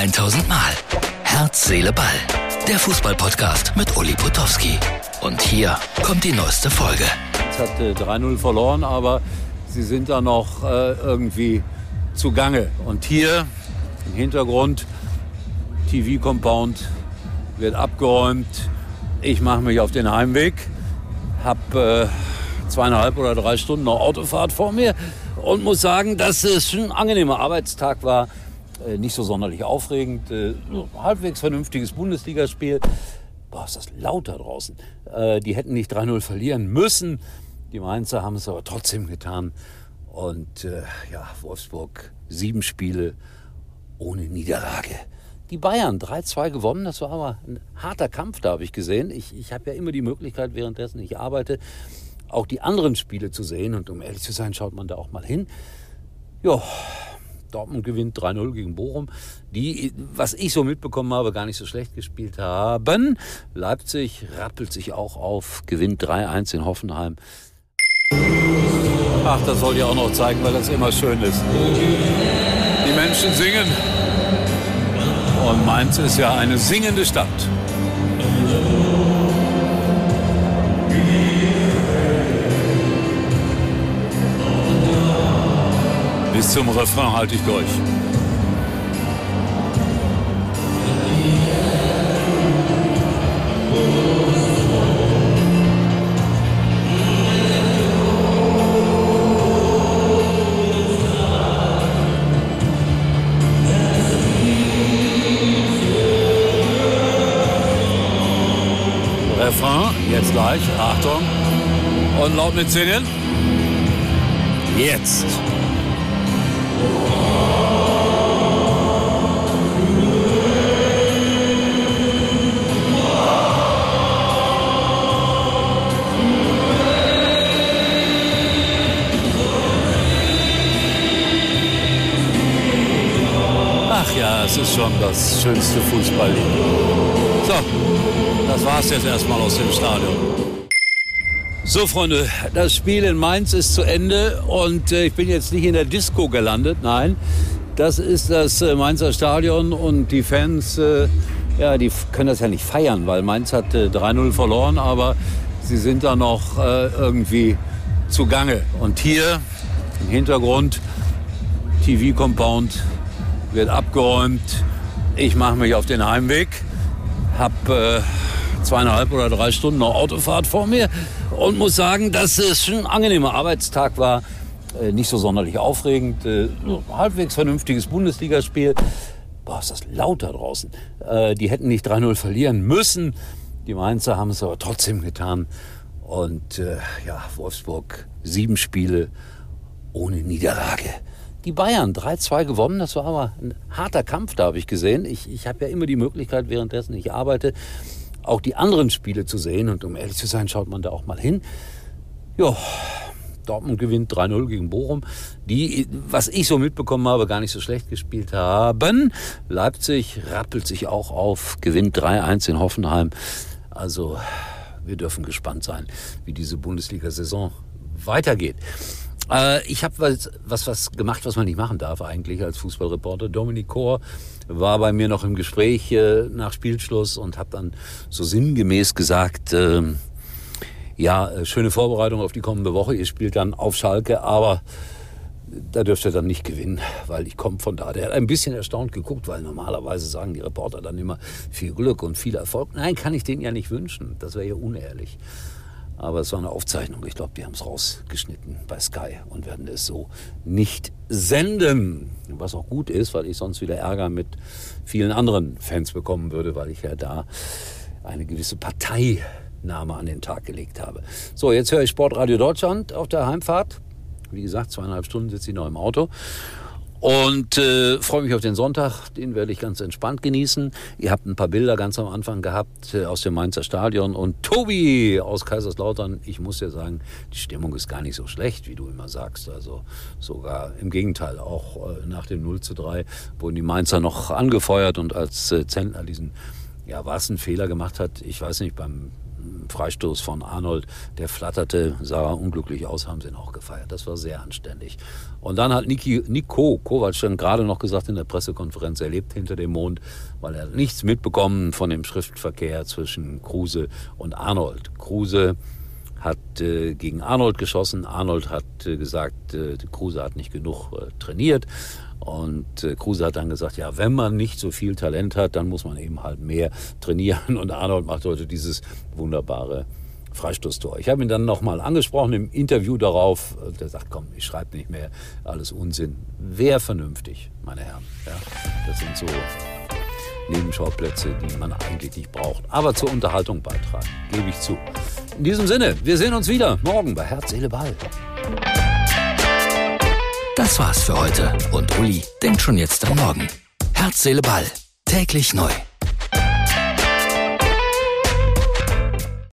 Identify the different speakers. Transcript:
Speaker 1: 1000 Mal. Herz, Seele, Ball. Der Fußballpodcast mit Uli Potowski. Und hier kommt die neueste Folge.
Speaker 2: Es hat äh, 3-0 verloren, aber sie sind da noch äh, irgendwie zugange. Und hier im Hintergrund, TV-Compound wird abgeräumt. Ich mache mich auf den Heimweg, habe äh, zweieinhalb oder drei Stunden noch Autofahrt vor mir und muss sagen, dass es ein angenehmer Arbeitstag war. Äh, nicht so sonderlich aufregend, äh, halbwegs vernünftiges Bundesligaspiel. Boah, ist das laut da draußen. Äh, die hätten nicht 3-0 verlieren müssen. Die Mainzer haben es aber trotzdem getan. Und äh, ja, Wolfsburg sieben Spiele ohne Niederlage. Die Bayern 3-2 gewonnen, das war aber ein harter Kampf, da habe ich gesehen. Ich, ich habe ja immer die Möglichkeit, währenddessen ich arbeite, auch die anderen Spiele zu sehen. Und um ehrlich zu sein, schaut man da auch mal hin. Ja, Dortmund gewinnt 3-0 gegen Bochum, die, was ich so mitbekommen habe, gar nicht so schlecht gespielt haben. Leipzig rappelt sich auch auf, gewinnt 3-1 in Hoffenheim. Ach, das soll ich auch noch zeigen, weil das immer schön ist. Die Menschen singen. Und Mainz ist ja eine singende Stadt. Bis zum Refrain halte ich durch. Refrain, jetzt gleich, Achtung. Und laut mitsingen. Jetzt. Es ist schon das schönste Fußballlied. So, das war's jetzt erstmal aus dem Stadion. So, Freunde, das Spiel in Mainz ist zu Ende und äh, ich bin jetzt nicht in der Disco gelandet, nein. Das ist das äh, Mainzer Stadion und die Fans, äh, ja, die können das ja nicht feiern, weil Mainz hat 3-0 verloren, aber sie sind da noch äh, irgendwie zugange. Und hier im Hintergrund, TV-Compound, wird abgeräumt. Ich mache mich auf den Heimweg, habe äh, zweieinhalb oder drei Stunden noch Autofahrt vor mir und muss sagen, dass es ein angenehmer Arbeitstag war. Äh, nicht so sonderlich aufregend, äh, halbwegs vernünftiges Bundesligaspiel. Boah, ist das laut da draußen. Äh, die hätten nicht 3-0 verlieren müssen. Die Mainzer haben es aber trotzdem getan. Und äh, ja, Wolfsburg sieben Spiele ohne Niederlage. Die Bayern 3-2 gewonnen, das war aber ein harter Kampf, da habe ich gesehen. Ich, ich habe ja immer die Möglichkeit, währenddessen ich arbeite, auch die anderen Spiele zu sehen. Und um ehrlich zu sein, schaut man da auch mal hin. Ja, Dortmund gewinnt 3-0 gegen Bochum, die, was ich so mitbekommen habe, gar nicht so schlecht gespielt haben. Leipzig rappelt sich auch auf, gewinnt 3-1 in Hoffenheim. Also wir dürfen gespannt sein, wie diese Bundesliga-Saison weitergeht. Äh, ich habe was, was, was gemacht, was man nicht machen darf eigentlich als Fußballreporter. Dominik Kor war bei mir noch im Gespräch äh, nach Spielschluss und hat dann so sinngemäß gesagt, äh, ja, schöne Vorbereitung auf die kommende Woche. Ihr spielt dann auf Schalke, aber da dürft ihr dann nicht gewinnen, weil ich komme von da. Der hat ein bisschen erstaunt geguckt, weil normalerweise sagen die Reporter dann immer viel Glück und viel Erfolg. Nein, kann ich denen ja nicht wünschen. Das wäre ja unehrlich. Aber es war eine Aufzeichnung. Ich glaube, die haben es rausgeschnitten bei Sky und werden es so nicht senden. Was auch gut ist, weil ich sonst wieder Ärger mit vielen anderen Fans bekommen würde, weil ich ja da eine gewisse Parteinahme an den Tag gelegt habe. So, jetzt höre ich Sportradio Deutschland auf der Heimfahrt. Wie gesagt, zweieinhalb Stunden sitze ich noch im Auto. Und äh, freue mich auf den Sonntag, den werde ich ganz entspannt genießen. Ihr habt ein paar Bilder ganz am Anfang gehabt äh, aus dem Mainzer Stadion. Und Tobi aus Kaiserslautern, ich muss dir sagen, die Stimmung ist gar nicht so schlecht, wie du immer sagst. Also sogar im Gegenteil, auch äh, nach dem 0 zu 3 wurden die Mainzer noch angefeuert. Und als äh, Zentner diesen, ja, was ein Fehler gemacht hat, ich weiß nicht, beim Freistoß von Arnold, der flatterte, sah unglücklich aus, haben sie ihn auch gefeiert. Das war sehr anständig. Und dann hat Niki, Nico Kovac dann gerade noch gesagt in der Pressekonferenz, er lebt hinter dem Mond, weil er nichts mitbekommen von dem Schriftverkehr zwischen Kruse und Arnold. Kruse hat äh, gegen Arnold geschossen. Arnold hat äh, gesagt, äh, Kruse hat nicht genug äh, trainiert. Und äh, Kruse hat dann gesagt, ja, wenn man nicht so viel Talent hat, dann muss man eben halt mehr trainieren. Und Arnold macht heute dieses wunderbare Freistoßtor. Ich habe ihn dann nochmal angesprochen im Interview darauf. Der sagt, komm, ich schreibe nicht mehr, alles Unsinn. Wer vernünftig, meine Herren. Ja, das sind so Nebenschauplätze, die man eigentlich nicht braucht, aber zur Unterhaltung beitragen, gebe ich zu. In diesem Sinne, wir sehen uns wieder morgen bei Herz, Seele, Ball.
Speaker 1: Das war's für heute und Uli denkt schon jetzt am Morgen. Herz, Seele, Ball. Täglich neu.